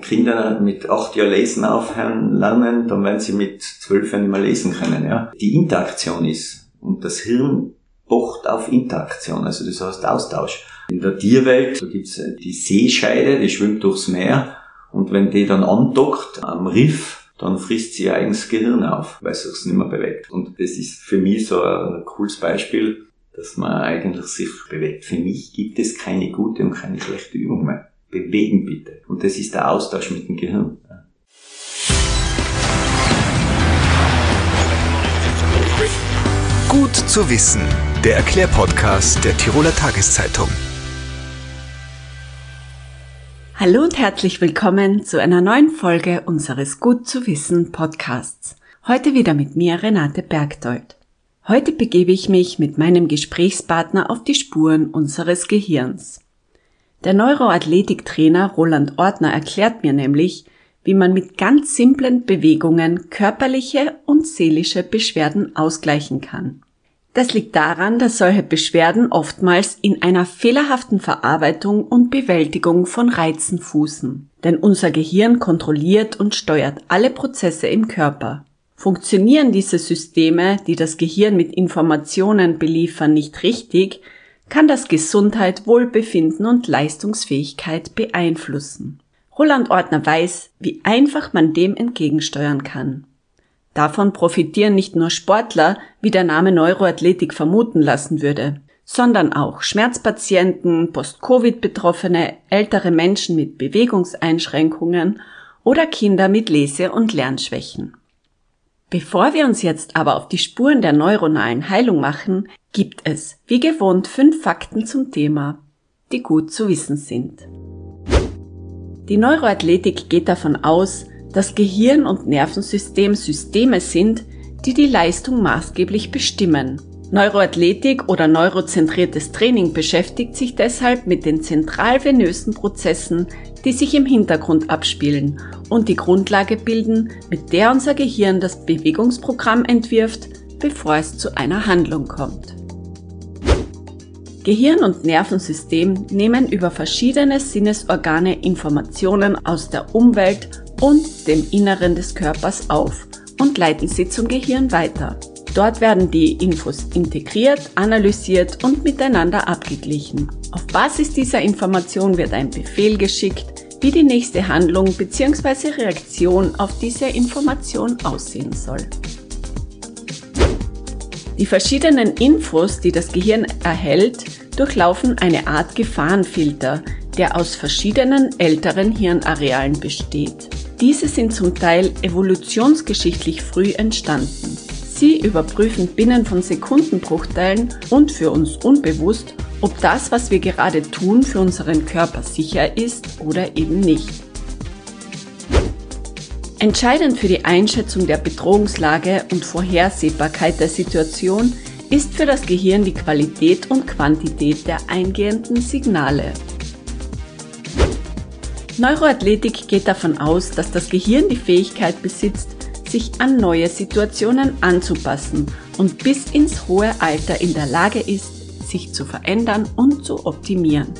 Kinder mit acht Jahren lesen aufhören lernen, dann werden sie mit zwölf Jahren nicht mehr lesen können. Ja? Die Interaktion ist und das Hirn pocht auf Interaktion, also das heißt Austausch. In der Tierwelt, da gibt's die Seescheide, die schwimmt durchs Meer und wenn die dann andockt am Riff, dann frisst sie ihr eigenes Gehirn auf, weil sie es nicht mehr bewegt. Und das ist für mich so ein cooles Beispiel, dass man eigentlich sich bewegt. Für mich gibt es keine gute und keine schlechte Übung mehr. Bewegen bitte. Und das ist der Austausch mit dem Gehirn. Gut zu wissen. Der Erklärpodcast der Tiroler Tageszeitung. Hallo und herzlich willkommen zu einer neuen Folge unseres Gut zu wissen Podcasts. Heute wieder mit mir Renate Bergdold. Heute begebe ich mich mit meinem Gesprächspartner auf die Spuren unseres Gehirns. Der Neuroathletiktrainer Roland Ortner erklärt mir nämlich, wie man mit ganz simplen Bewegungen körperliche und seelische Beschwerden ausgleichen kann. Das liegt daran, dass solche Beschwerden oftmals in einer fehlerhaften Verarbeitung und Bewältigung von Reizen fußen. Denn unser Gehirn kontrolliert und steuert alle Prozesse im Körper. Funktionieren diese Systeme, die das Gehirn mit Informationen beliefern, nicht richtig, kann das Gesundheit, Wohlbefinden und Leistungsfähigkeit beeinflussen. Roland Ortner weiß, wie einfach man dem entgegensteuern kann. Davon profitieren nicht nur Sportler, wie der Name Neuroathletik vermuten lassen würde, sondern auch Schmerzpatienten, Post-Covid-Betroffene, ältere Menschen mit Bewegungseinschränkungen oder Kinder mit Lese- und Lernschwächen. Bevor wir uns jetzt aber auf die Spuren der neuronalen Heilung machen, gibt es, wie gewohnt, fünf Fakten zum Thema, die gut zu wissen sind. Die Neuroathletik geht davon aus, dass Gehirn und Nervensystem Systeme sind, die die Leistung maßgeblich bestimmen. Neuroathletik oder neurozentriertes Training beschäftigt sich deshalb mit den zentralvenösen Prozessen, die sich im Hintergrund abspielen und die Grundlage bilden, mit der unser Gehirn das Bewegungsprogramm entwirft, bevor es zu einer Handlung kommt. Gehirn und Nervensystem nehmen über verschiedene Sinnesorgane Informationen aus der Umwelt und dem Inneren des Körpers auf und leiten sie zum Gehirn weiter. Dort werden die Infos integriert, analysiert und miteinander abgeglichen. Auf Basis dieser Information wird ein Befehl geschickt, wie die nächste Handlung bzw. Reaktion auf diese Information aussehen soll. Die verschiedenen Infos, die das Gehirn erhält, durchlaufen eine Art Gefahrenfilter, der aus verschiedenen älteren Hirnarealen besteht. Diese sind zum Teil evolutionsgeschichtlich früh entstanden. Sie überprüfen binnen von Sekundenbruchteilen und für uns unbewusst, ob das, was wir gerade tun, für unseren Körper sicher ist oder eben nicht. Entscheidend für die Einschätzung der Bedrohungslage und Vorhersehbarkeit der Situation ist für das Gehirn die Qualität und Quantität der eingehenden Signale. Neuroathletik geht davon aus, dass das Gehirn die Fähigkeit besitzt, sich an neue Situationen anzupassen und bis ins hohe Alter in der Lage ist, sich zu verändern und zu optimieren.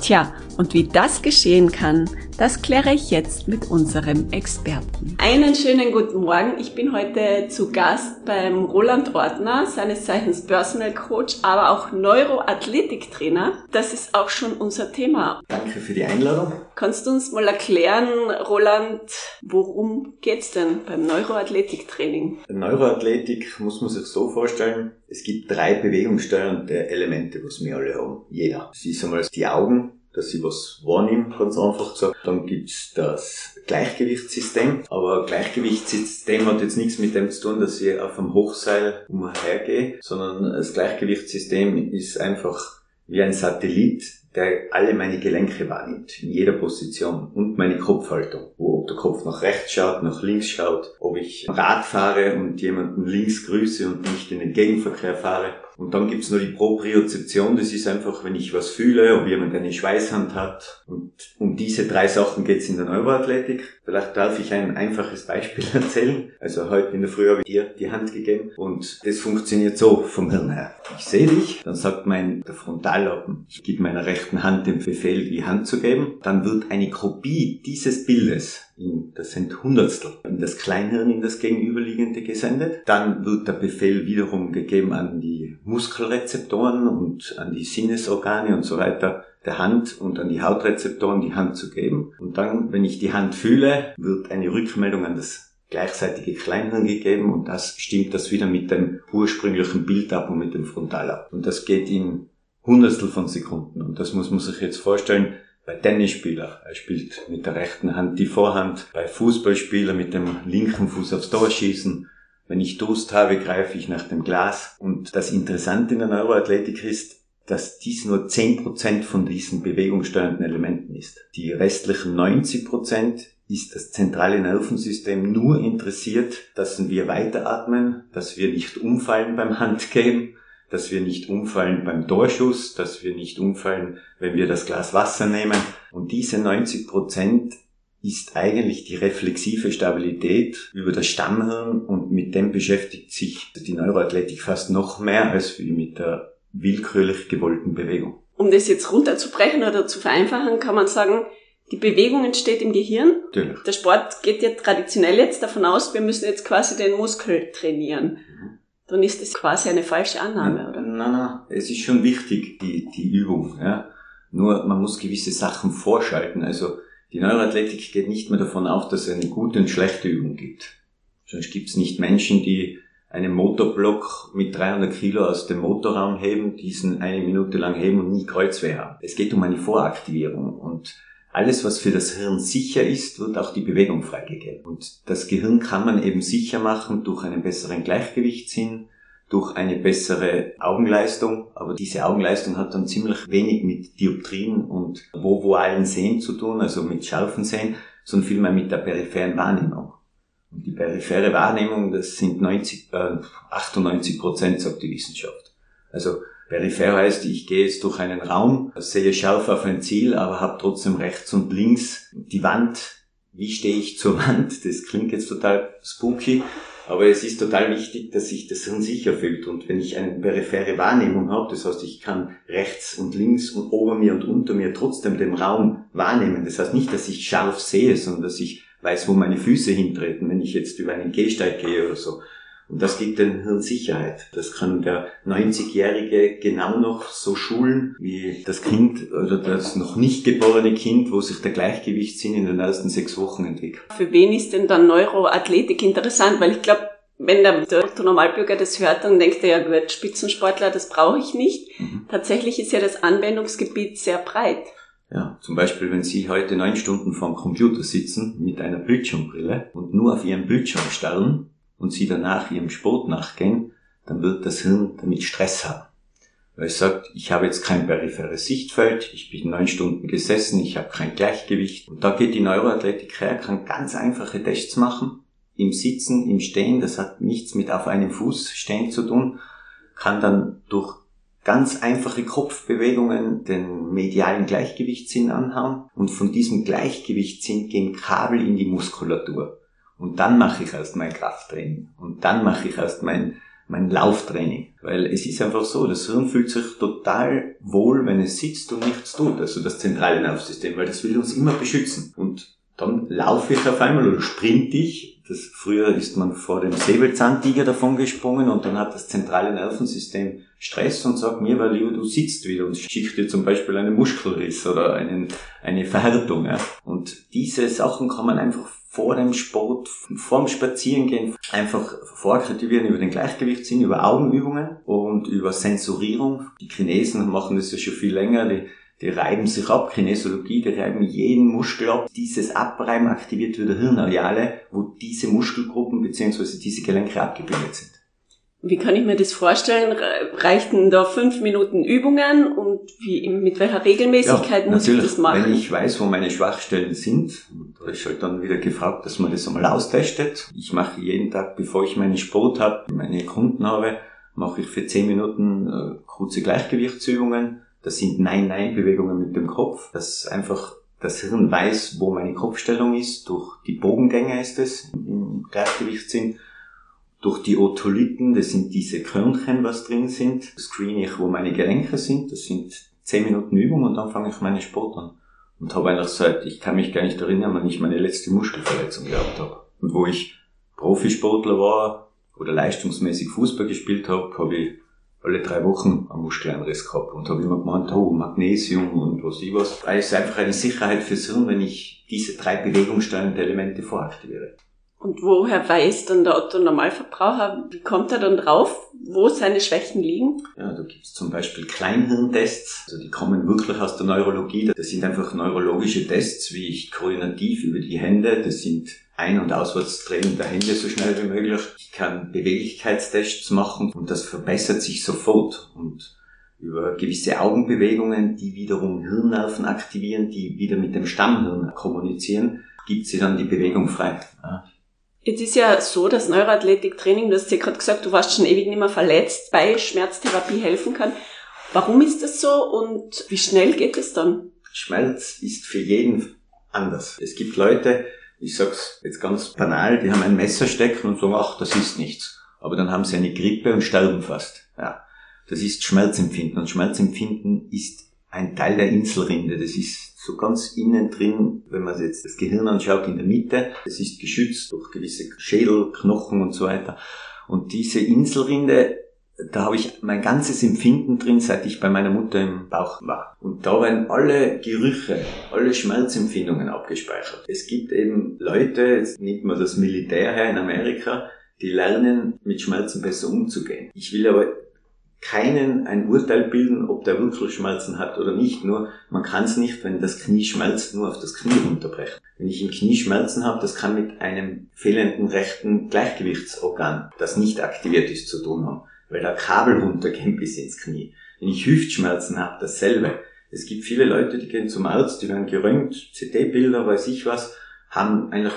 Tja, und wie das geschehen kann, das kläre ich jetzt mit unserem Experten. Einen schönen guten Morgen. Ich bin heute zu Gast beim Roland Ordner, seines Zeichens Personal Coach, aber auch Neuroathletiktrainer. Das ist auch schon unser Thema. Danke für die Einladung. Kannst du uns mal erklären, Roland, worum geht's denn beim Neuroathletiktraining? Neuroathletik muss man sich so vorstellen, es gibt drei bewegungssteuernde Elemente, was wir alle haben. Jeder. Das ist einmal die Augen, dass ich was wahrnehme, ganz einfach gesagt. Dann gibt's das Gleichgewichtssystem. Aber Gleichgewichtssystem hat jetzt nichts mit dem zu tun, dass ich auf einem Hochseil umhergehe, sondern das Gleichgewichtssystem ist einfach wie ein Satellit, der alle meine Gelenke wahrnimmt, in jeder Position und meine Kopfhaltung, wo ob der Kopf nach rechts schaut, nach links schaut, ob ich Rad fahre und jemanden links grüße und nicht in den Gegenverkehr fahre Und dann gibt's noch die Propriozeption, das ist einfach, wenn ich was fühle, ob jemand eine Schweißhand hat. Und um diese drei Sachen geht's in der Neuroathletik. Vielleicht darf ich ein einfaches Beispiel erzählen. Also heute in der Früh habe ich dir die Hand gegeben und das funktioniert so vom Hirn her. Ich sehe dich, dann sagt mein der Frontallappen, ich gebe meiner rechten Hand den Befehl, die Hand zu geben. Dann wird eine Kopie dieses Bildes in, das sind Hundertstel, in das Kleinhirn, in das gegenüberliegende gesendet. Dann wird der Befehl wiederum gegeben an die Muskelrezeptoren und an die Sinnesorgane und so weiter der Hand und an die Hautrezeptoren die Hand zu geben. Und dann, wenn ich die Hand fühle, wird eine Rückmeldung an das gleichzeitige Kleinhirn gegeben und das stimmt das wieder mit dem ursprünglichen Bild ab und mit dem Frontal ab. Und das geht in Hundertstel von Sekunden. Und das muss man sich jetzt vorstellen, bei Tennisspieler, er spielt mit der rechten Hand die Vorhand, bei Fußballspieler mit dem linken Fuß aufs Tor schießen. Wenn ich Durst habe, greife ich nach dem Glas. Und das Interessante in der Neuroathletik ist, dass dies nur 10% von diesen bewegungssteuernden Elementen ist. Die restlichen 90% ist das zentrale Nervensystem nur interessiert, dass wir weiteratmen, dass wir nicht umfallen beim Handgeben, dass wir nicht umfallen beim Torschuss, dass wir nicht umfallen, wenn wir das Glas Wasser nehmen. Und diese 90 Prozent ist eigentlich die reflexive Stabilität über das Stammhirn und mit dem beschäftigt sich die Neuroathletik fast noch mehr als wie mit der willkürlich gewollten Bewegung. Um das jetzt runterzubrechen oder zu vereinfachen, kann man sagen, die Bewegung entsteht im Gehirn. Natürlich. Der Sport geht ja traditionell jetzt davon aus, wir müssen jetzt quasi den Muskel trainieren. Mhm. Dann ist das quasi eine falsche Annahme, oder? Nein, nein, es ist schon wichtig, die, die Übung. Ja. Nur man muss gewisse Sachen vorschalten. Also die Neuroathletik geht nicht mehr davon aus, dass es eine gute und schlechte Übung gibt. Sonst gibt es nicht Menschen, die einen Motorblock mit 300 Kilo aus dem Motorraum heben, diesen eine Minute lang heben und nie Kreuzweh haben. Es geht um eine Voraktivierung und alles, was für das Hirn sicher ist, wird auch die Bewegung freigegeben. Und das Gehirn kann man eben sicher machen durch einen besseren Gleichgewichtssinn, durch eine bessere Augenleistung, aber diese Augenleistung hat dann ziemlich wenig mit Dioptrien und vovualen Sehen zu tun, also mit scharfen Sehen, sondern vielmehr mit der peripheren Wahrnehmung. Und die periphere Wahrnehmung, das sind 90, äh, 98 Prozent, sagt die Wissenschaft. Also peripher heißt, ich gehe jetzt durch einen Raum, sehe scharf auf ein Ziel, aber habe trotzdem rechts und links die Wand. Wie stehe ich zur Wand? Das klingt jetzt total spooky, aber es ist total wichtig, dass sich das Hirn sicher fühlt. Und wenn ich eine periphere Wahrnehmung habe, das heißt, ich kann rechts und links und ober mir und unter mir trotzdem den Raum wahrnehmen. Das heißt nicht, dass ich scharf sehe, sondern dass ich weiß, wo meine Füße hintreten, wenn ich jetzt über einen Gehsteig gehe oder so. Und das gibt den Hirn Sicherheit. Das kann der 90-Jährige genau noch so schulen wie das Kind oder das noch nicht geborene Kind, wo sich der Gleichgewichtssinn in den ersten sechs Wochen entwickelt. Für wen ist denn dann Neuroathletik interessant? Weil ich glaube, wenn der, der Normalbürger das hört, dann denkt er ja, gut, Spitzensportler, das brauche ich nicht. Mhm. Tatsächlich ist ja das Anwendungsgebiet sehr breit. Ja, zum Beispiel, wenn Sie heute neun Stunden vorm Computer sitzen mit einer Bildschirmbrille und nur auf Ihren Bildschirm starren und Sie danach Ihrem Sport nachgehen, dann wird das Hirn damit Stress haben. Weil es sagt, ich habe jetzt kein peripheres Sichtfeld, ich bin neun Stunden gesessen, ich habe kein Gleichgewicht. Und da geht die Neuroathletik her, kann ganz einfache Tests machen. Im Sitzen, im Stehen, das hat nichts mit auf einem Fuß stehen zu tun, kann dann durch ganz einfache Kopfbewegungen den medialen Gleichgewichtssinn anhauen und von diesem Gleichgewichtssinn gehen Kabel in die Muskulatur. Und dann mache ich erst mein Krafttraining. Und dann mache ich erst mein, mein Lauftraining. Weil es ist einfach so, das Hirn fühlt sich total wohl, wenn es sitzt und nichts tut. Also das zentrale Nervensystem, weil das will uns immer beschützen. Und dann laufe ich auf einmal oder sprinte ich. Das, früher ist man vor dem Säbelzahntiger davon gesprungen und dann hat das zentrale Nervensystem Stress und sagt mir, weil lieber du sitzt wieder und schickt dir zum Beispiel einen Muskelriss oder einen, eine Verhärtung. Ja. Und diese Sachen kann man einfach vor dem Sport, vor dem Spazierengehen einfach vorkultivieren über den Gleichgewichtssinn, über Augenübungen und über Sensorierung. Die Chinesen machen das ja schon viel länger, die die reiben sich ab, Kinesiologie, die reiben jeden Muskel ab. Dieses Abreiben aktiviert wieder Hirnareale, wo diese Muskelgruppen bzw. diese Gelenke abgebildet sind. Wie kann ich mir das vorstellen? Reichten da fünf Minuten Übungen und wie, mit welcher Regelmäßigkeit ja, muss ich das machen? Wenn ich weiß, wo meine Schwachstellen sind, da ist halt dann wieder gefragt, dass man das einmal austestet. Ich mache jeden Tag, bevor ich meinen Sport habe, meine Kunden habe, mache ich für 10 Minuten äh, kurze Gleichgewichtsübungen. Das sind Nein-Nein-Bewegungen mit dem Kopf. Das einfach das Hirn weiß, wo meine Kopfstellung ist. Durch die Bogengänge ist es im Gleichgewichtssinn. Durch die Otoliten, das sind diese Körnchen, was drin sind, screen ich, wo meine Gelenke sind. Das sind 10 Minuten Übung und dann fange ich meinen Sport an. Und habe eigentlich seit, ich kann mich gar nicht erinnern, wann ich meine letzte Muskelverletzung gehabt habe. Und wo ich Profisportler war oder leistungsmäßig Fußball gespielt habe, habe ich alle drei Wochen einen Muskeleinriss gehabt und habe immer gemeint, oh, Magnesium und was ich was. Weil es ist einfach eine Sicherheit fürs Hirn, wenn ich diese drei bewegungssteuernden Elemente voraktiviere. Und woher weiß dann der Otto Normalverbraucher, wie kommt er dann drauf, wo seine Schwächen liegen? Ja, da gibt's zum Beispiel Kleinhirntests, also die kommen wirklich aus der Neurologie. Das sind einfach neurologische Tests, wie ich koordinativ über die Hände, das sind ein- und Auswärtstraining der Hände so schnell wie möglich. Ich kann Beweglichkeitstests machen und das verbessert sich sofort. Und über gewisse Augenbewegungen, die wiederum Hirnnerven aktivieren, die wieder mit dem Stammhirn kommunizieren, gibt sie dann die Bewegung frei. Jetzt ist ja so, dass Neuroathletiktraining, du hast ja gerade gesagt, du warst schon ewig nicht mehr verletzt, bei Schmerztherapie helfen kann. Warum ist das so und wie schnell geht es dann? Schmerz ist für jeden anders. Es gibt Leute, ich sag's jetzt ganz banal, die haben ein Messer stecken und sagen, ach, das ist nichts. Aber dann haben sie eine Grippe und sterben fast. Ja. Das ist Schmerzempfinden und Schmerzempfinden ist ein Teil der Inselrinde. Das ist so ganz innen drin, wenn man jetzt das Gehirn anschaut, in der Mitte. Es ist geschützt durch gewisse Schädel, Knochen und so weiter. Und diese Inselrinde, da habe ich mein ganzes Empfinden drin, seit ich bei meiner Mutter im Bauch war. Und da werden alle Gerüche, alle Schmerzempfindungen abgespeichert. Es gibt eben Leute, jetzt nimmt man das Militär her in Amerika, die lernen, mit Schmerzen besser umzugehen. Ich will aber keinen ein Urteil bilden, ob der wirklich Schmerzen hat oder nicht. Nur man kann es nicht, wenn das Knie schmerzt, nur auf das Knie runterbrechen. Wenn ich im Knie Schmerzen habe, das kann mit einem fehlenden rechten Gleichgewichtsorgan, das nicht aktiviert ist, zu tun haben, weil da Kabel runtergehen bis ins Knie. Wenn ich Hüftschmerzen habe, dasselbe. Es gibt viele Leute, die gehen zum Arzt, die werden gerönt, CT-Bilder, weiß ich was, haben eigentlich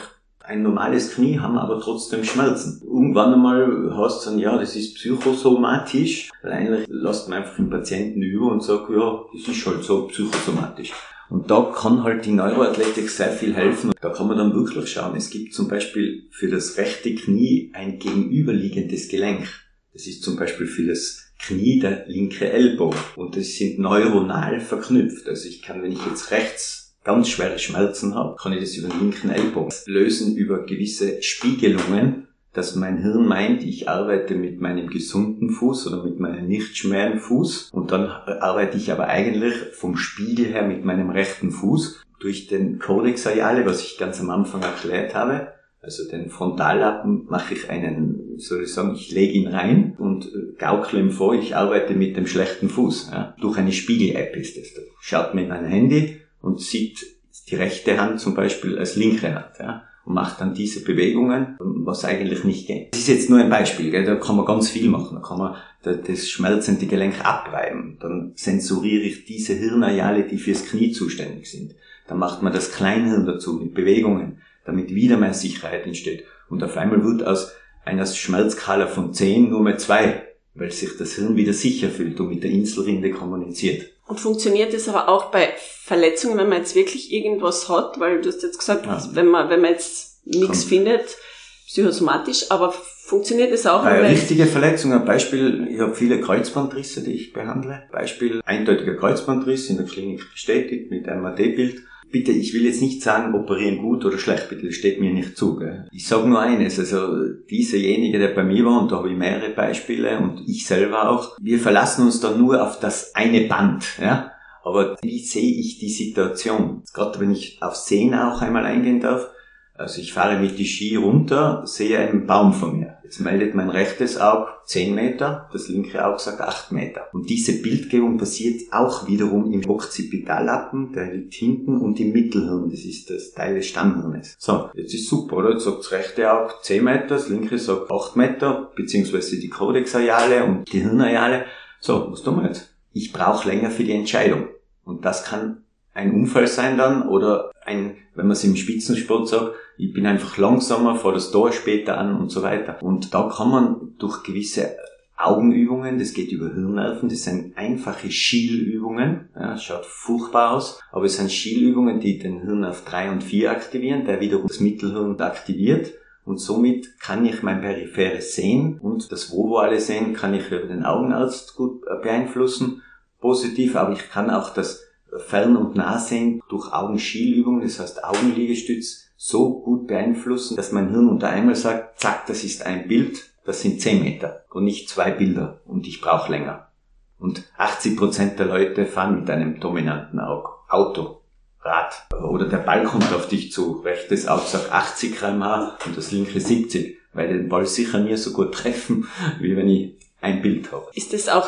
ein normales Knie, haben aber trotzdem Schmerzen. Irgendwann einmal hast du dann, ja, das ist psychosomatisch, eigentlich lässt man einfach den Patienten über und sagt, ja, das ist halt so psychosomatisch. Und da kann halt die Neuroathletik sehr viel helfen. Da kann man dann wirklich schauen. Es gibt zum Beispiel für das rechte Knie ein gegenüberliegendes Gelenk. Das ist zum Beispiel für das Knie der linke Ellbogen. Und das sind neuronal verknüpft. Also ich kann, wenn ich jetzt rechts ganz schwere Schmerzen habe, kann ich das über den linken Ellbogen lösen, über gewisse Spiegelungen, dass mein Hirn meint, ich arbeite mit meinem gesunden Fuß oder mit meinem nicht schweren Fuß und dann arbeite ich aber eigentlich vom Spiegel her mit meinem rechten Fuß durch den Codex Areale, was ich ganz am Anfang erklärt habe, also den Frontallappen mache ich einen, soll ich sagen, ich lege ihn rein und äh, gaukle ihm vor, ich arbeite mit dem schlechten Fuß. Ja. Durch eine Spiegel-App ist das. Da schaut mir in mein Handy und sieht die rechte Hand zum Beispiel als linke Hand. Ja, und macht dann diese Bewegungen, was eigentlich nicht geht. Das ist jetzt nur ein Beispiel, gell? da kann man ganz viel machen. Da kann man das schmelzende Gelenk abreiben. Dann sensoriere ich diese Hirnareale, die fürs Knie zuständig sind. Dann macht man das Kleinhirn dazu mit Bewegungen, damit wieder mehr Sicherheit entsteht. Und auf einmal wird aus einer Schmerzskala von 10 nur mehr 2, weil sich das Hirn wieder sicher fühlt und mit der Inselrinde kommuniziert. Und funktioniert es aber auch bei Verletzungen, wenn man jetzt wirklich irgendwas hat, weil du hast jetzt gesagt, ja. wenn man, wenn man jetzt nichts findet, psychosomatisch, aber funktioniert es auch? Bei richtige Verletzungen, Beispiel, ich habe viele Kreuzbandrisse, die ich behandle. Beispiel, eindeutiger Kreuzbandriss in der Klinik bestätigt mit MAD-Bild bitte, ich will jetzt nicht sagen, operieren gut oder schlecht, bitte, das steht mir nicht zu. Gell? Ich sage nur eines, also dieserjenige, der bei mir war, und da habe ich mehrere Beispiele und ich selber auch, wir verlassen uns dann nur auf das eine Band. Ja? Aber wie sehe ich die Situation? Gerade wenn ich auf Sehen auch einmal eingehen darf, also ich fahre mit die Ski runter, sehe einen Baum von mir. Jetzt meldet mein rechtes Auge 10 Meter, das linke Auge sagt 8 Meter. Und diese Bildgebung passiert auch wiederum im Occipitallappen, der liegt hinten, und im Mittelhirn, das ist das Teil des Stammhirnes. So, jetzt ist super, oder? Jetzt sagt das rechte Auge 10 Meter, das linke sagt 8 Meter, beziehungsweise die Codexareale und die Hirnareale. So, was tun wir jetzt? Ich brauche länger für die Entscheidung. Und das kann ein Unfall sein dann oder ein, wenn man es im Spitzensport sagt, ich bin einfach langsamer, fahre das Tor später an und so weiter. Und da kann man durch gewisse Augenübungen, das geht über Hirnnerven, das sind einfache Schielübungen, ja, schaut furchtbar aus, aber es sind Schielübungen, die den Hirnnerv 3 und 4 aktivieren, der wiederum das Mittelhirn aktiviert und somit kann ich mein peripheres Sehen und das vovale Sehen kann ich über den Augenarzt gut beeinflussen, positiv, aber ich kann auch das Fern- und Nahsehen durch Augenschielübungen, das heißt Augenliegestütz, so gut beeinflussen, dass mein Hirn unter einmal sagt, zack, das ist ein Bild, das sind 10 Meter und nicht zwei Bilder und ich brauche länger. Und 80 Prozent der Leute fahren mit einem dominanten Auto, Rad oder der Ball kommt auf dich zu. Rechtes Auto sagt 80 kmh und das linke 70, weil den Ball sicher nie so gut treffen, wie wenn ich ein Bild habe. Ist das auch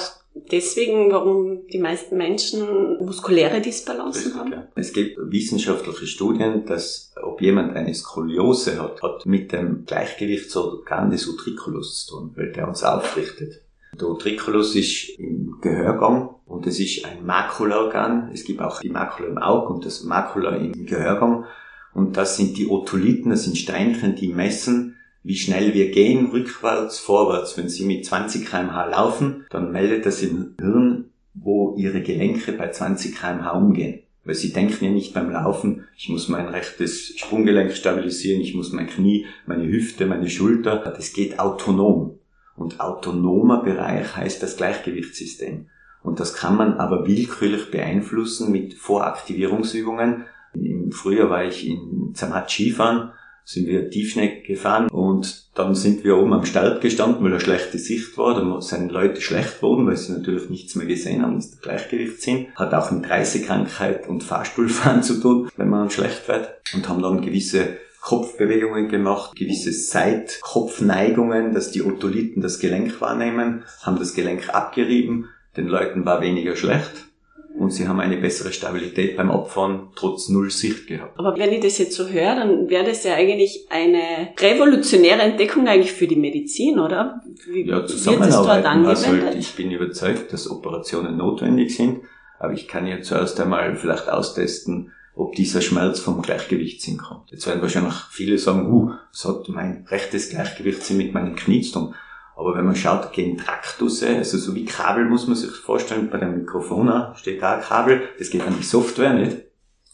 deswegen, warum die meisten Menschen muskuläre Disbalancen haben? Ja. Es gibt wissenschaftliche Studien, dass ob jemand eine Skoliose hat, hat mit dem Gleichgewichtsorgan des Utriculus zu tun, weil der uns aufrichtet. Der Utriculus ist im Gehörgang und es ist ein Makulaorgan. Es gibt auch die Makula im Auge und das Makula im Gehörgang. Und das sind die Otolithen, das sind Steinchen, die messen, wie schnell wir gehen, rückwärts, vorwärts. Wenn Sie mit 20 kmh laufen, dann meldet das im Hirn, wo Ihre Gelenke bei 20 kmh umgehen. Weil Sie denken ja nicht beim Laufen, ich muss mein rechtes Sprunggelenk stabilisieren, ich muss mein Knie, meine Hüfte, meine Schulter. Das geht autonom. Und autonomer Bereich heißt das Gleichgewichtssystem. Und das kann man aber willkürlich beeinflussen mit Voraktivierungsübungen. Im Frühjahr war ich in Zermatt Skifahren sind wir Tiefschneck gefahren und dann sind wir oben am Start gestanden, weil eine schlechte Sicht war. Da sind Leute schlecht geworden, weil sie natürlich nichts mehr gesehen haben, das ist der Gleichgewichtssinn. Hat auch mit Reisekrankheit und Fahrstuhlfahren zu tun, wenn man schlecht wird. Und haben dann gewisse Kopfbewegungen gemacht, gewisse Seitkopfneigungen, dass die Otolithen das Gelenk wahrnehmen, haben das Gelenk abgerieben, den Leuten war weniger schlecht und sie haben eine bessere Stabilität beim Abfahren trotz Null Sicht gehabt. Aber wenn ich das jetzt so höre, dann wäre das ja eigentlich eine revolutionäre Entdeckung eigentlich für die Medizin, oder? Wie ja, Zusammenarbeiten. Also ich bin überzeugt, dass Operationen notwendig sind, aber ich kann ja zuerst einmal vielleicht austesten, ob dieser Schmerz vom Gleichgewichtssinn kommt. Jetzt werden wahrscheinlich viele sagen, uh, es hat mein rechtes Gleichgewichtssinn mit meinem Knie zu tun. Aber wenn man schaut, gehen Traktusse, also so wie Kabel muss man sich vorstellen, bei dem Mikrofon steht da Kabel, das geht an die Software nicht.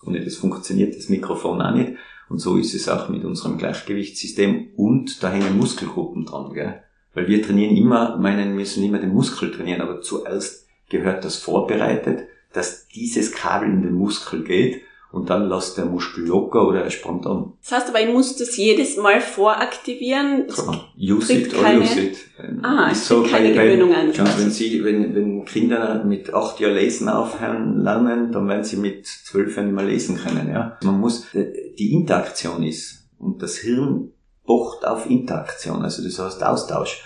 Ohne das funktioniert das Mikrofon auch nicht. Und so ist es auch mit unserem Gleichgewichtssystem und da hängen Muskelgruppen dran, gell? Weil wir trainieren immer, meinen, wir müssen immer den Muskel trainieren, aber zuerst gehört das vorbereitet, dass dieses Kabel in den Muskel geht und dann lässt der Muskel locker oder er spannt an. Das heißt aber, ich muss das jedes Mal voraktivieren. Klar. Use it or keine... use it. Ah, es so keine bei, Gewöhnung an. Wenn, Sie, wenn, wenn Kinder mit acht Jahren lesen aufhören lernen, dann werden sie mit zwölf Jahren nicht mehr lesen können. Ja? Man muss, äh, die Interaktion ist, und das Hirn pocht auf Interaktion, also das heißt Austausch.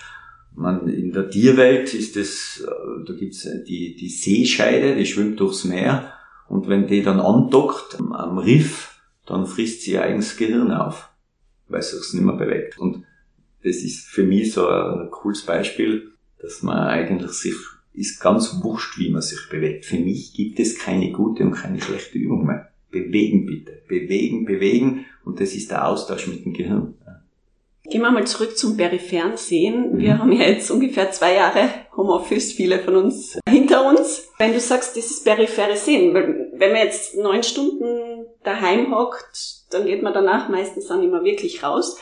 Man, in der Tierwelt ist das, äh, da gibt's die, die Seescheide, die schwimmt durchs Meer und wenn die dann andockt am Riff, dann frisst sie ihr eigenes Gehirn auf, weil sie es nicht mehr bewegt. Und das ist für mich so ein cooles Beispiel, dass man eigentlich sich, ist ganz wurscht, wie man sich bewegt. Für mich gibt es keine gute und keine schlechte Übung mehr. Bewegen bitte. Bewegen, bewegen. Und das ist der Austausch mit dem Gehirn. Gehen wir mal zurück zum peripheren Sehen. Wir mhm. haben ja jetzt ungefähr zwei Jahre Homeoffice, viele von uns hinter uns. Wenn du sagst, dieses periphere Sehen, wenn man jetzt neun Stunden daheim hockt, dann geht man danach meistens dann immer wirklich raus.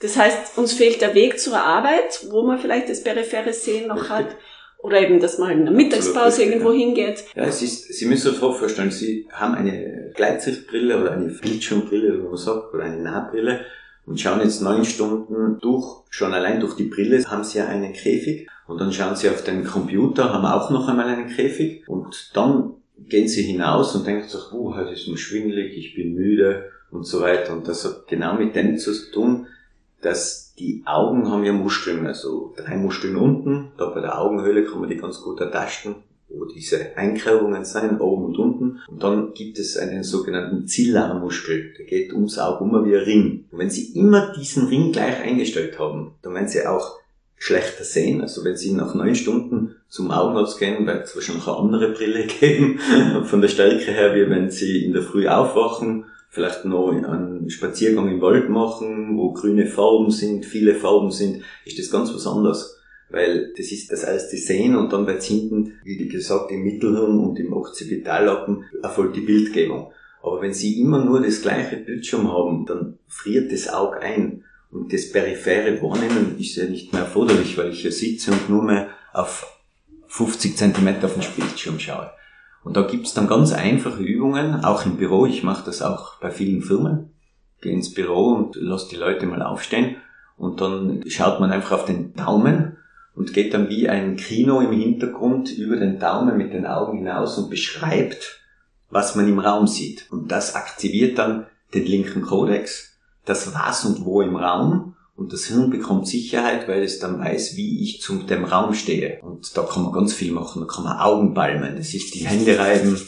Das heißt, uns fehlt der Weg zur Arbeit, wo man vielleicht das periphere Sehen noch hat. Oder eben, dass man in der Mittagspause irgendwo hingeht. Ja, es ist, Sie müssen sich vorstellen, Sie haben eine Gleitsichtbrille oder eine Bildschirmbrille, wie man sagt, oder eine Nahbrille und schauen jetzt neun Stunden durch, schon allein durch die Brille haben sie ja einen Käfig und dann schauen sie auf den Computer, haben auch noch einmal einen Käfig und dann gehen sie hinaus und denken sich, uh, heute ist mir schwindelig, ich bin müde und so weiter und das hat genau mit dem zu tun, dass die Augen haben ja Muskeln, also drei Muskeln unten, da bei der Augenhöhle kann man die ganz gut ertasten, wo diese Einkerbungen sind, oben und unten. Und dann gibt es einen sogenannten Zillarmuskel, der geht ums Auge immer wie ein Ring. Und wenn Sie immer diesen Ring gleich eingestellt haben, dann werden Sie auch schlechter sehen. Also wenn Sie nach neun Stunden zum Augenarzt gehen, wird es wahrscheinlich eine andere Brille geben, von der Stärke her, wie wenn Sie in der Früh aufwachen, vielleicht noch einen Spaziergang im Wald machen, wo grüne Farben sind, viele Farben sind, ist das ganz was anderes weil das ist das erste Sehen und dann wird hinten, wie gesagt, im Mittelhirn und im Occipitallappen erfolgt die Bildgebung. Aber wenn Sie immer nur das gleiche Bildschirm haben, dann friert das Auge ein. Und das periphere Wahrnehmen ist ja nicht mehr erforderlich, weil ich ja sitze und nur mehr auf 50 Zentimeter auf den Bildschirm schaue. Und da gibt's dann ganz einfache Übungen, auch im Büro. Ich mache das auch bei vielen Firmen. Gehe ins Büro und lasse die Leute mal aufstehen. Und dann schaut man einfach auf den Daumen und geht dann wie ein Kino im Hintergrund über den Daumen mit den Augen hinaus und beschreibt, was man im Raum sieht. Und das aktiviert dann den linken Kodex, das was und wo im Raum und das Hirn bekommt Sicherheit, weil es dann weiß, wie ich zu dem Raum stehe. Und da kann man ganz viel machen. Da kann man Augen balmen. Das ist die Hände reiben,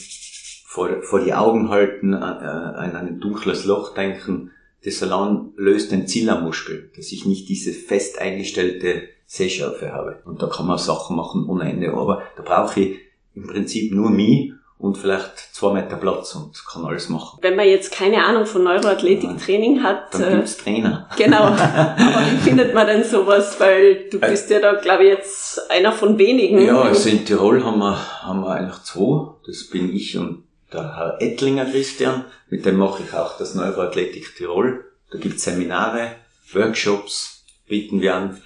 vor, vor die Augen halten, äh, an ein dunkles Loch denken. Das allein löst den Zillermuskel, dass ich nicht diese fest eingestellte Sehschärfe habe. Und da kann man Sachen machen ohne Ende. Aber da brauche ich im Prinzip nur mich und vielleicht zwei Meter Platz und kann alles machen. Wenn man jetzt keine Ahnung von Neuroathletiktraining hat. Dann gibt's Trainer. Genau. Aber wie findet man denn sowas? Weil du bist ja da, glaube ich, jetzt einer von wenigen. Ja, also in Tirol haben wir, haben wir eigentlich zwei. Das bin ich und der Herr Ettlinger Christian. Mit dem mache ich auch das Neuroathletik Tirol. Da gibt's Seminare, Workshops, bieten wir an.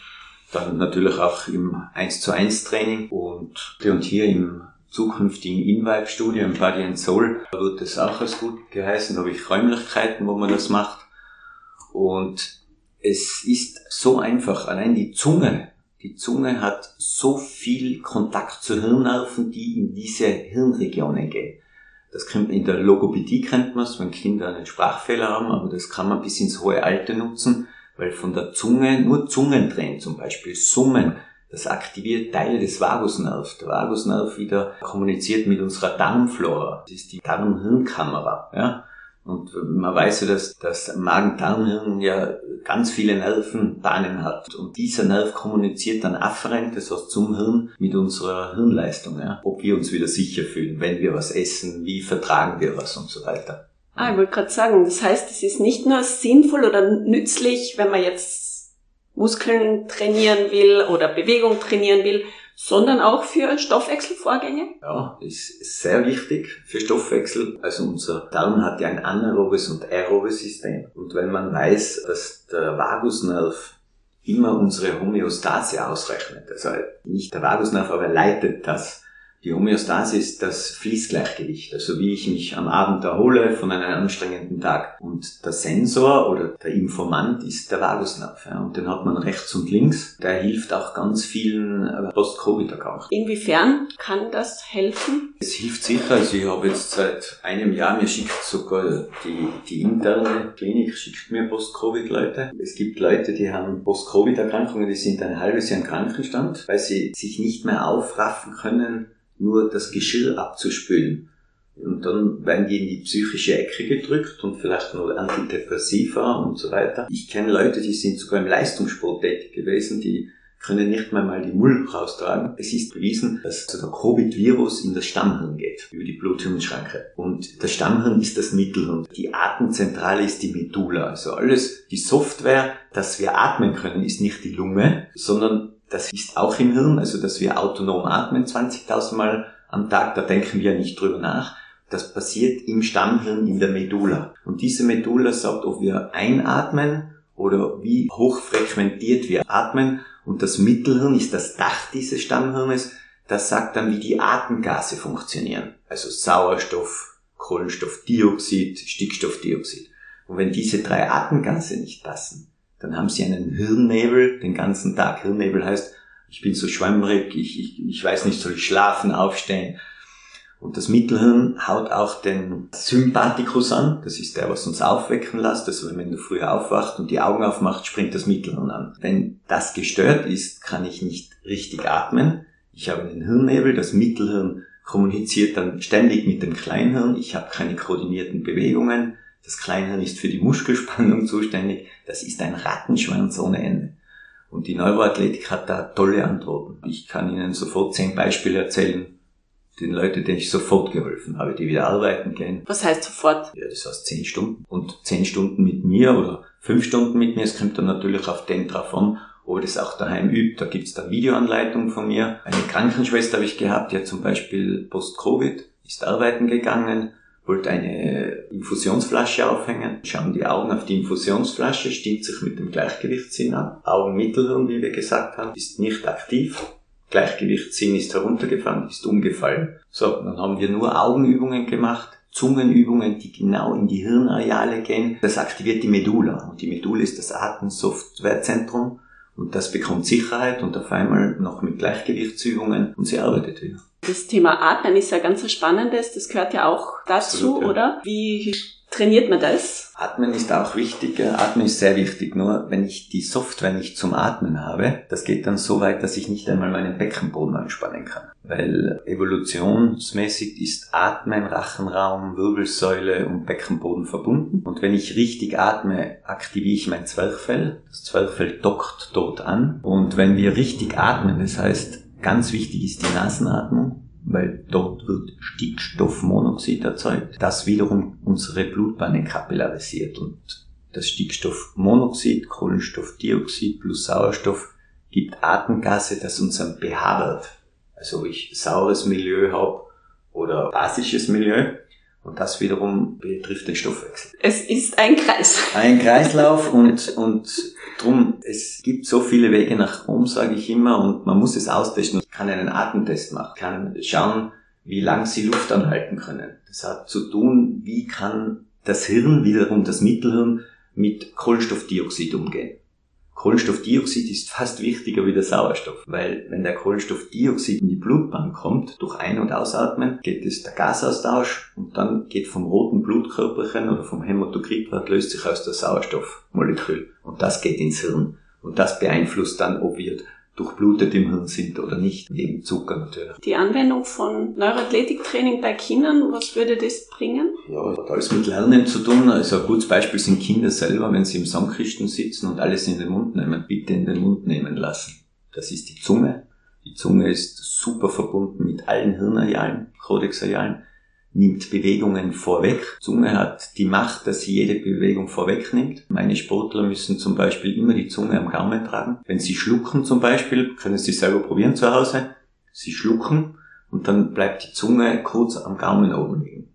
Dann natürlich auch im 1 zu 1 Training und, und hier im zukünftigen InVibe-Studio im Body and Soul wird das auch als gut geheißen. Da habe ich Räumlichkeiten, wo man das macht. Und es ist so einfach. Allein die Zunge, die Zunge hat so viel Kontakt zu Hirnnerven, die in diese Hirnregionen gehen. Das kennt in der Logopädie kennt man es, wenn Kinder einen Sprachfehler haben, aber das kann man bis ins hohe Alter nutzen, weil von der Zunge, nur Zungendrehen zum Beispiel, Summen, das aktiviert Teile des Vagusnervs. Der Vagusnerv wieder kommuniziert mit unserer Darmflora. Das ist die Darm-Hirnkamera. Ja? Und man weiß ja, dass das Magen-Darm-Hirn ja ganz viele Nervenbahnen hat. Und dieser Nerv kommuniziert dann afferent, das heißt zum Hirn, mit unserer Hirnleistung. Ja? Ob wir uns wieder sicher fühlen, wenn wir was essen, wie vertragen wir was und so weiter. Ah, ich wollte gerade sagen, das heißt, es ist nicht nur sinnvoll oder nützlich, wenn man jetzt Muskeln trainieren will oder Bewegung trainieren will, sondern auch für Stoffwechselvorgänge? Ja, ist sehr wichtig für Stoffwechsel. Also unser Darm hat ja ein anaerobes und aerobes System. Und wenn man weiß, dass der Vagusnerv immer unsere Homöostase ausrechnet, also nicht der Vagusnerv, aber er leitet das die Homöostase ist das Fließgleichgewicht, also wie ich mich am Abend erhole von einem anstrengenden Tag. Und der Sensor oder der Informant ist der Vagusnerv. Ja, und den hat man rechts und links. Der hilft auch ganz vielen äh, Post-Covid-Erkrankten. Inwiefern kann das helfen? Es hilft sicher. Also ich habe jetzt seit einem Jahr, mir schickt sogar die, die interne Klinik, schickt mir Post-Covid-Leute. Es gibt Leute, die haben Post-Covid-Erkrankungen, die sind ein halbes Jahr im Krankenstand, weil sie sich nicht mehr aufraffen können, nur das Geschirr abzuspülen. Und dann werden die in die psychische Ecke gedrückt und vielleicht nur Antidepressiva und so weiter. Ich kenne Leute, die sind sogar im Leistungssport tätig gewesen, die können nicht mehr mal die Mull raustragen. Es ist bewiesen, dass der Covid-Virus in das Stammhirn geht, über die Bluthirnschranke. Und das Stammhirn ist das Mittelhirn. Die Atemzentrale ist die Medulla. Also alles, die Software, dass wir atmen können, ist nicht die Lunge, sondern das ist auch im Hirn, also dass wir autonom atmen 20.000 Mal am Tag, da denken wir nicht drüber nach. Das passiert im Stammhirn in der Medulla. Und diese Medulla sagt, ob wir einatmen oder wie hoch frequentiert wir atmen. Und das Mittelhirn ist das Dach dieses Stammhirnes. Das sagt dann, wie die Atemgase funktionieren. Also Sauerstoff, Kohlenstoffdioxid, Stickstoffdioxid. Und wenn diese drei Atemgase nicht passen, dann haben sie einen Hirnnebel den ganzen Tag. Hirnnebel heißt, ich bin so schwammerig, ich, ich, ich weiß nicht, soll ich schlafen, aufstehen. Und das Mittelhirn haut auch den Sympathikus an, das ist der, was uns aufwecken lässt. Also wenn du früher aufwacht und die Augen aufmacht, springt das Mittelhirn an. Wenn das gestört ist, kann ich nicht richtig atmen. Ich habe einen Hirnnebel, das Mittelhirn kommuniziert dann ständig mit dem Kleinhirn, ich habe keine koordinierten Bewegungen, das Kleinhirn ist für die Muskelspannung zuständig. Das ist ein Rattenschwanz ohne Ende. Und die Neuroathletik hat da tolle Antworten. Ich kann Ihnen sofort zehn Beispiele erzählen, den Leuten, denen ich sofort geholfen habe, die wieder arbeiten gehen. Was heißt sofort? Ja, das heißt zehn Stunden. Und zehn Stunden mit mir oder fünf Stunden mit mir, es kommt dann natürlich auf den drauf an, ob er das auch daheim übt. Da gibt's da Videoanleitungen von mir. Eine Krankenschwester habe ich gehabt, die hat zum Beispiel Post-Covid, ist arbeiten gegangen, wollte eine Infusionsflasche aufhängen, schauen die Augen auf die Infusionsflasche, stimmt sich mit dem Gleichgewichtssinn ab. Augenmittelhirn, wie wir gesagt haben, ist nicht aktiv. Gleichgewichtssinn ist heruntergefahren, ist umgefallen. So, dann haben wir nur Augenübungen gemacht, Zungenübungen, die genau in die Hirnareale gehen. Das aktiviert die Medulla. Und die Medulla ist das Atemsoftwarezentrum. Und das bekommt Sicherheit und auf einmal noch mit Gleichgewichtsübungen und sie arbeitet wieder. Das Thema Atmen ist ja ganz spannendes. Das gehört ja auch dazu, Absolut, ja. oder? Wie trainiert man das? Atmen ist auch wichtig. Atmen ist sehr wichtig. Nur wenn ich die Software nicht zum Atmen habe, das geht dann so weit, dass ich nicht einmal meinen Beckenboden anspannen kann. Weil evolutionsmäßig ist Atmen, Rachenraum, Wirbelsäule und Beckenboden verbunden. Und wenn ich richtig atme, aktiviere ich mein Zwerchfell. Das Zwerchfell dockt dort an. Und wenn wir richtig atmen, das heißt, ganz wichtig ist die Nasenatmung weil dort wird Stickstoffmonoxid erzeugt, das wiederum unsere Blutbahnen kapillarisiert und das Stickstoffmonoxid, Kohlenstoffdioxid plus Sauerstoff gibt Atemgase, das unseren pH wert, also ich saures Milieu habe oder basisches Milieu, und das wiederum betrifft den Stoffwechsel. Es ist ein Kreis. Ein Kreislauf und, und drum, es gibt so viele Wege nach oben, sage ich immer, und man muss es austesten. Ich kann einen Atemtest machen, kann schauen, wie lang sie Luft anhalten können. Das hat zu tun, wie kann das Hirn, wiederum das Mittelhirn, mit Kohlenstoffdioxid umgehen. Kohlenstoffdioxid ist fast wichtiger wie der Sauerstoff, weil wenn der Kohlenstoffdioxid in die Blutbahn kommt, durch Ein- und Ausatmen, geht es der Gasaustausch und dann geht vom roten Blutkörperchen oder vom Hämatokritwert löst sich aus das Sauerstoffmolekül und das geht ins Hirn. Und das beeinflusst dann, ob wir durchblutet im Hirn sind oder nicht, neben Zucker natürlich. Die Anwendung von Neuroathletiktraining bei Kindern, was würde das bringen? Ja, hat alles mit Lernen zu tun. Also ein gutes Beispiel sind Kinder selber, wenn sie im Sandkisten sitzen und alles in den Mund nehmen, bitte in den Mund nehmen lassen. Das ist die Zunge. Die Zunge ist super verbunden mit allen Hirnarealen, Codexarealen nimmt Bewegungen vorweg. Zunge hat die Macht, dass sie jede Bewegung vorwegnimmt. Meine Sportler müssen zum Beispiel immer die Zunge am Gaumen tragen. Wenn sie schlucken zum Beispiel, können sie selber probieren zu Hause. Sie schlucken und dann bleibt die Zunge kurz am Gaumen oben liegen.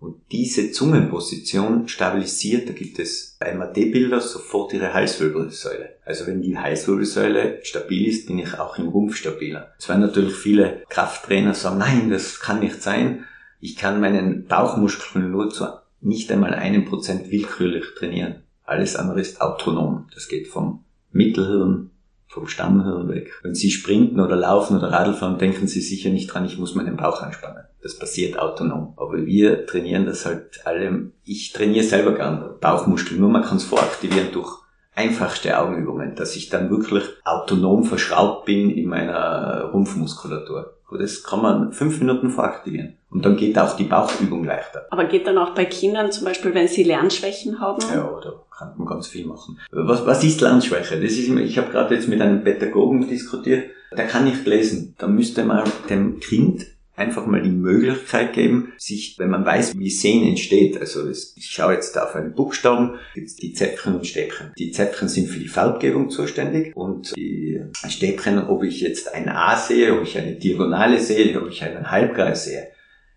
Und diese Zungenposition stabilisiert, da gibt es bei MRT-Bilder sofort ihre Halswirbelsäule. Also wenn die Halswirbelsäule stabil ist, bin ich auch im Rumpf stabiler. Es werden natürlich viele Krafttrainer sagen, nein, das kann nicht sein. Ich kann meinen Bauchmuskeln nur zu nicht einmal einem Prozent willkürlich trainieren. Alles andere ist autonom. Das geht vom Mittelhirn, vom Stammhirn weg. Wenn Sie sprinten oder laufen oder Radl fahren, denken Sie sicher nicht dran, ich muss meinen Bauch anspannen. Das passiert autonom. Aber wir trainieren das halt alle. Ich trainiere selber gern Bauchmuskeln, nur man kann es voraktivieren durch einfachste Augenübungen, dass ich dann wirklich autonom verschraubt bin in meiner Rumpfmuskulatur. Das kann man fünf Minuten voraktivieren. Und dann geht auch die Bauchübung leichter. Aber geht dann auch bei Kindern zum Beispiel, wenn sie Lernschwächen haben? Ja, da kann man ganz viel machen. Was, was ist Lernschwäche? Das ist ich habe gerade jetzt mit einem Pädagogen diskutiert, der kann nicht lesen. Da müsste man dem Kind einfach mal die Möglichkeit geben, sich, wenn man weiß, wie Sehen entsteht, also ich schaue jetzt auf einen Buchstaben, gibt die Zäpfchen und Stäbchen. Die Zäpfchen sind für die Farbgebung zuständig und die Stäbchen, ob ich jetzt ein A sehe, ob ich eine Diagonale sehe, ob ich einen Halbkreis sehe.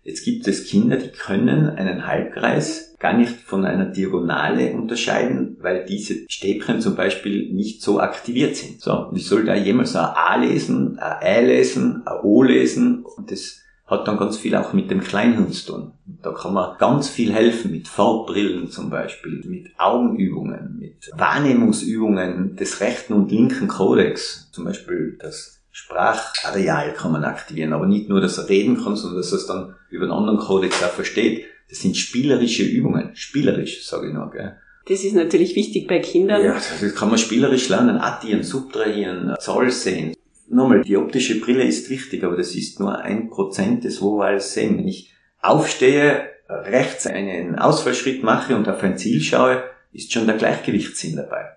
Jetzt gibt es Kinder, die können einen Halbkreis gar nicht von einer Diagonale unterscheiden, weil diese Stäbchen zum Beispiel nicht so aktiviert sind. So, wie soll da jemals ein A lesen, ein Ä lesen, ein O lesen und das hat dann ganz viel auch mit dem Kleinhirn zu tun. Da kann man ganz viel helfen mit Farbbrillen zum Beispiel, mit Augenübungen, mit Wahrnehmungsübungen des rechten und linken Kodex. Zum Beispiel das Sprachareal kann man aktivieren, aber nicht nur, dass er reden kann, sondern dass er es dann über einen anderen Kodex auch versteht. Das sind spielerische Übungen. Spielerisch, sage ich noch. Gell? Das ist natürlich wichtig bei Kindern. Ja, das kann man spielerisch lernen. Addieren, subtrahieren, Zahl sehen, nochmal, die optische Brille ist wichtig, aber das ist nur ein Prozent des Visuals sehen. Wenn ich aufstehe, rechts einen Ausfallschritt mache und auf ein Ziel schaue, ist schon der Gleichgewichtssinn dabei.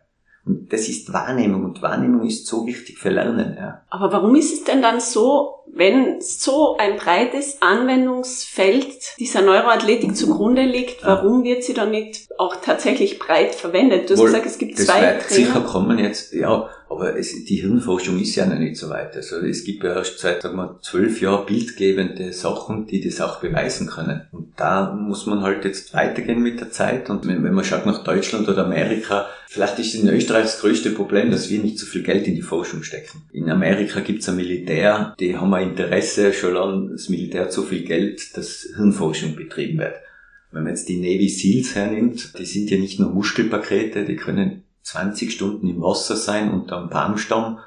Und das ist Wahrnehmung und Wahrnehmung ist so wichtig für Lernen. Ja. Aber warum ist es denn dann so, wenn so ein breites Anwendungsfeld dieser Neuroathletik zugrunde liegt, warum wird sie dann nicht auch tatsächlich breit verwendet? Du hast Wohl, gesagt, es gibt das zwei wird Trainer. sicher kommen jetzt, ja, Aber es, die Hirnforschung ist ja noch nicht so weit. Also es gibt ja erst seit zwölf Jahren bildgebende Sachen, die das auch beweisen können. Und da muss man halt jetzt weitergehen mit der Zeit. Und wenn, wenn man schaut nach Deutschland oder Amerika, vielleicht ist in Österreich das größte Problem, dass wir nicht so viel Geld in die Forschung stecken. In Amerika gibt es ein Militär, die haben ein Interesse, schon lange das Militär so viel Geld, dass Hirnforschung betrieben wird. Wenn man jetzt die Navy Seals hernimmt, die sind ja nicht nur Muskelpakete, die können 20 Stunden im Wasser sein unter einem Baumstamm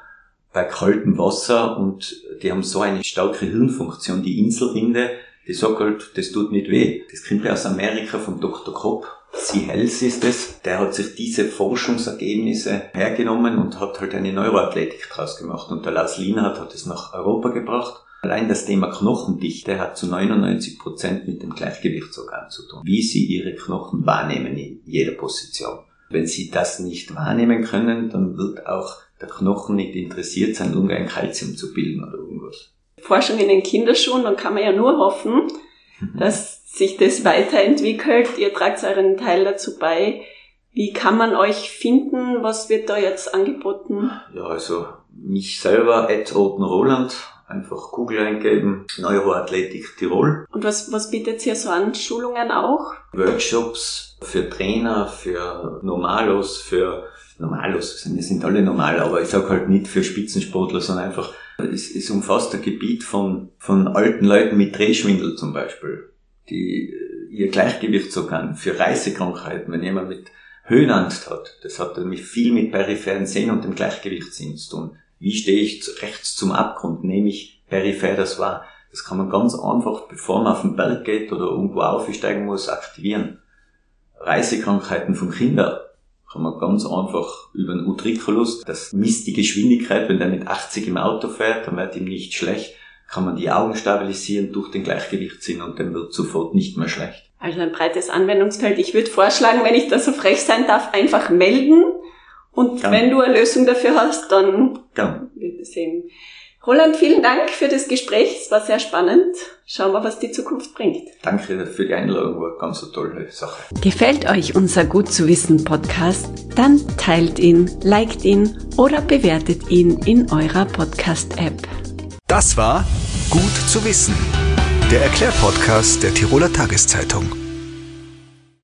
bei kaltem Wasser und die haben so eine starke Hirnfunktion. Die Inselrinde, die sagt halt, das tut nicht weh. Das kommt ja aus Amerika vom Dr. Kopp. C. Hels ist es. Der hat sich diese Forschungsergebnisse hergenommen und hat halt eine Neuroathletik draus gemacht. Und der Lars Lienhardt hat es nach Europa gebracht. Allein das Thema Knochendichte hat zu 99 Prozent mit dem Gleichgewichtsorgan zu tun. Wie sie ihre Knochen wahrnehmen in jeder Position. Wenn Sie das nicht wahrnehmen können, dann wird auch der Knochen nicht interessiert sein, irgendein Kalzium zu bilden oder irgendwas. Forschung in den Kinderschuhen, dann kann man ja nur hoffen, mhm. dass sich das weiterentwickelt. Ihr tragt euren Teil dazu bei. Wie kann man euch finden? Was wird da jetzt angeboten? Ja, also mich selber, Ed Oten Roland, einfach Google eingeben, Neuroathletik Tirol. Und was, was bietet ihr so an Schulungen auch? Workshops für Trainer, für Normalos, für Normalos, wir sind alle normal, aber ich sage halt nicht für Spitzensportler, sondern einfach, es, es umfasst ein Gebiet von, von alten Leuten mit Drehschwindel zum Beispiel, die ihr Gleichgewicht so kann, für Reisekrankheiten, wenn jemand mit Höhenangst hat, das hat nämlich viel mit peripheren Sehnen und dem Gleichgewichtssinn zu tun. Wie stehe ich rechts zum Abgrund? Nehme ich peripher das wahr? Das kann man ganz einfach, bevor man auf den Berg geht oder irgendwo aufsteigen muss, aktivieren. Reisekrankheiten von Kindern kann man ganz einfach über den Utriculus, das misst die Geschwindigkeit, wenn der mit 80 im Auto fährt, dann wird ihm nicht schlecht, kann man die Augen stabilisieren durch den Gleichgewichtssinn und dann wird sofort nicht mehr schlecht. Also ein breites Anwendungsfeld. Ich würde vorschlagen, wenn ich da so frech sein darf, einfach melden und Gern. wenn du eine Lösung dafür hast, dann Gern. wird es sehen. Roland, vielen Dank für das Gespräch. Es war sehr spannend. Schauen wir, was die Zukunft bringt. Danke für die Einladung, war eine ganz tolle Sache. Gefällt euch unser Gut zu wissen Podcast? Dann teilt ihn, liked ihn oder bewertet ihn in eurer Podcast-App. Das war Gut zu wissen, der Erklärpodcast der Tiroler Tageszeitung.